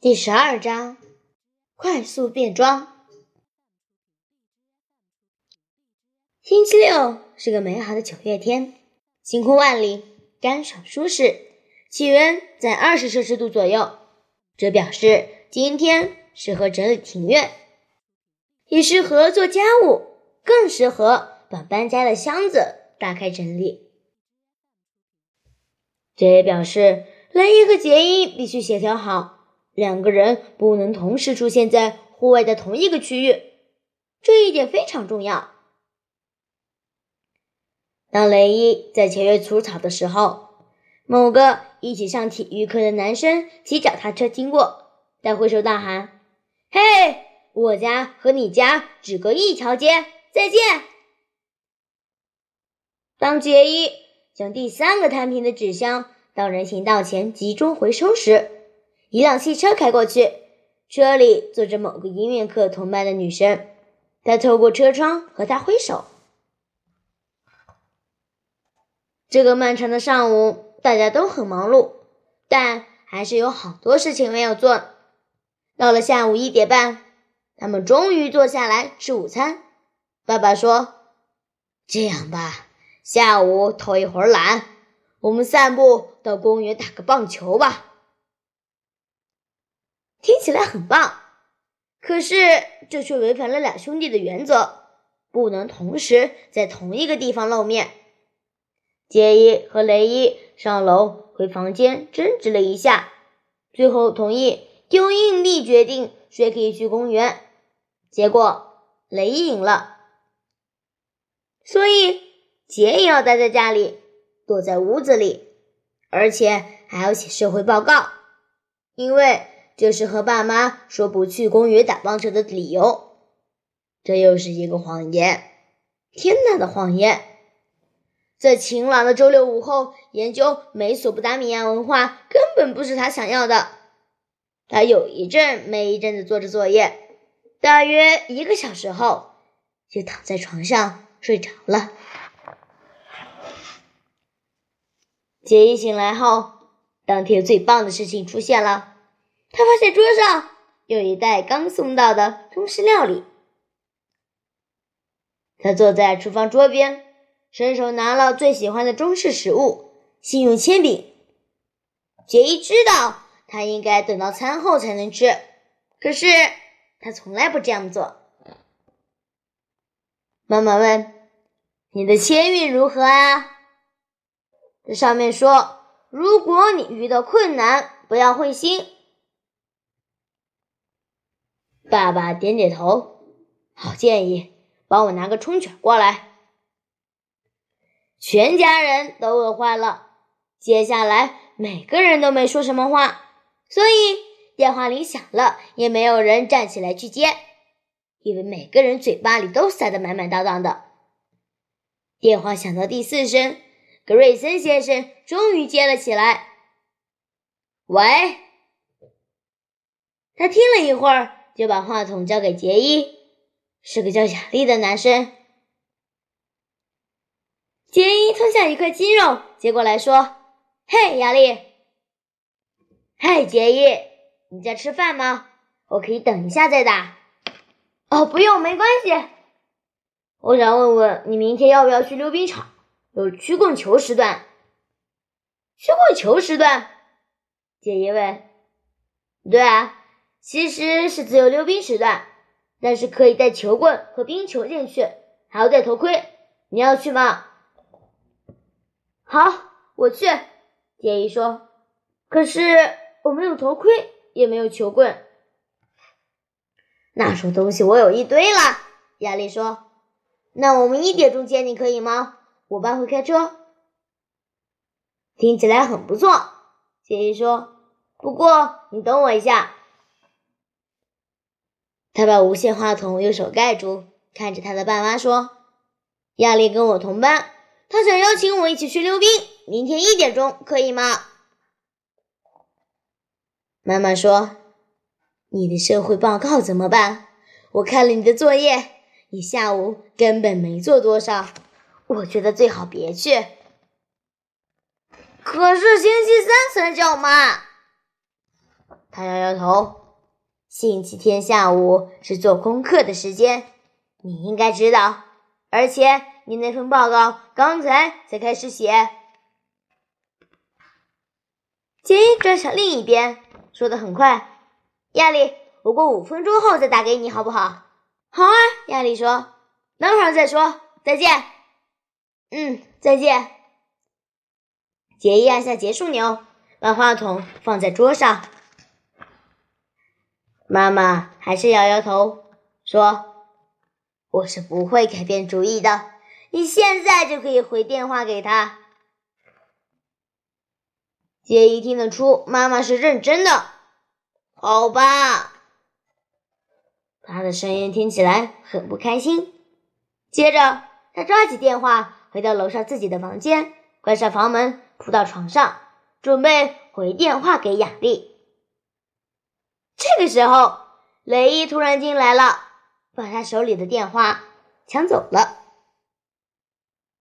第十二章，快速变装。星期六是个美好的九月天，晴空万里，干爽舒适，气温在二十摄氏度左右。这表示今天适合整理庭院，也适合做家务，更适合把搬家的箱子打开整理。这也表示雷伊和杰伊必须协调好。两个人不能同时出现在户外的同一个区域，这一点非常重要。当雷伊在前院除草的时候，某个一起上体育课的男生骑脚踏车经过，他挥手大喊：“嘿，我家和你家只隔一条街，再见！”当杰伊将第三个摊平的纸箱到人行道前集中回收时，一辆汽车开过去，车里坐着某个音乐课同班的女生。她透过车窗和他挥手。这个漫长的上午，大家都很忙碌，但还是有好多事情没有做。到了下午一点半，他们终于坐下来吃午餐。爸爸说：“这样吧，下午偷一会儿懒，我们散步到公园打个棒球吧。”听起来很棒，可是这却违反了两兄弟的原则，不能同时在同一个地方露面。杰伊和雷伊上楼回房间争执了一下，最后同意用硬币决定谁可以去公园。结果雷伊赢了，所以杰伊要待在家里，躲在屋子里，而且还要写社会报告，因为。就是和爸妈说不去公园打棒球的理由，这又是一个谎言，天大的谎言！在晴朗的周六午后，研究美索不达米亚文化根本不是他想要的。他有一阵没一阵的做着作业，大约一个小时后，就躺在床上睡着了。杰伊醒来后，当天最棒的事情出现了。他发现桌上有一袋刚送到的中式料理。他坐在厨房桌边，伸手拿了最喜欢的中式食物——信用铅饼。杰伊知道他应该等到餐后才能吃，可是他从来不这样做。妈妈问：“你的签运如何啊？”这上面说：“如果你遇到困难，不要灰心。”爸爸点点头，好建议，帮我拿个冲卷过来。全家人都饿坏了，接下来每个人都没说什么话，所以电话铃响了，也没有人站起来去接，因为每个人嘴巴里都塞得满满当当的。电话响到第四声，格瑞森先生终于接了起来。喂，他听了一会儿。就把话筒交给杰伊，是个叫雅丽的男生。杰伊吞下一块鸡肉，接过来说：“嘿，雅丽。嗨，杰伊，你在吃饭吗？我可以等一下再打。哦，不用，没关系。我想问问你，明天要不要去溜冰场？有曲棍球时段。曲棍球时段？杰伊问。对啊。”其实是自由溜冰时段，但是可以带球棍和冰球进去，还要戴头盔。你要去吗？好，我去。杰伊说：“可是我没有头盔，也没有球棍。那种东西我有一堆了。”亚丽说：“那我们一点钟见，你可以吗？我爸会开车。”听起来很不错。杰伊说：“不过你等我一下。”他把无线话筒用手盖住，看着他的爸妈说：“亚丽跟我同班，他想邀请我一起去溜冰，明天一点钟可以吗？”妈妈说：“你的社会报告怎么办？我看了你的作业，你下午根本没做多少，我觉得最好别去。”可是星期三才叫妈。他摇摇头。星期天下午是做功课的时间，你应该知道。而且你那份报告刚才才开始写。杰伊转向另一边，说的很快：“亚丽，我过五分钟后再打给你，好不好？”“好啊。”亚丽说，“等会儿再说，再见。”“嗯，再见。”杰伊按下结束钮，把话筒放在桌上。妈妈还是摇摇头，说：“我是不会改变主意的。你现在就可以回电话给他。”杰伊听得出妈妈是认真的。好吧，他的声音听起来很不开心。接着，他抓起电话，回到楼上自己的房间，关上房门，扑到床上，准备回电话给雅丽。这个时候，雷伊突然进来了，把他手里的电话抢走了。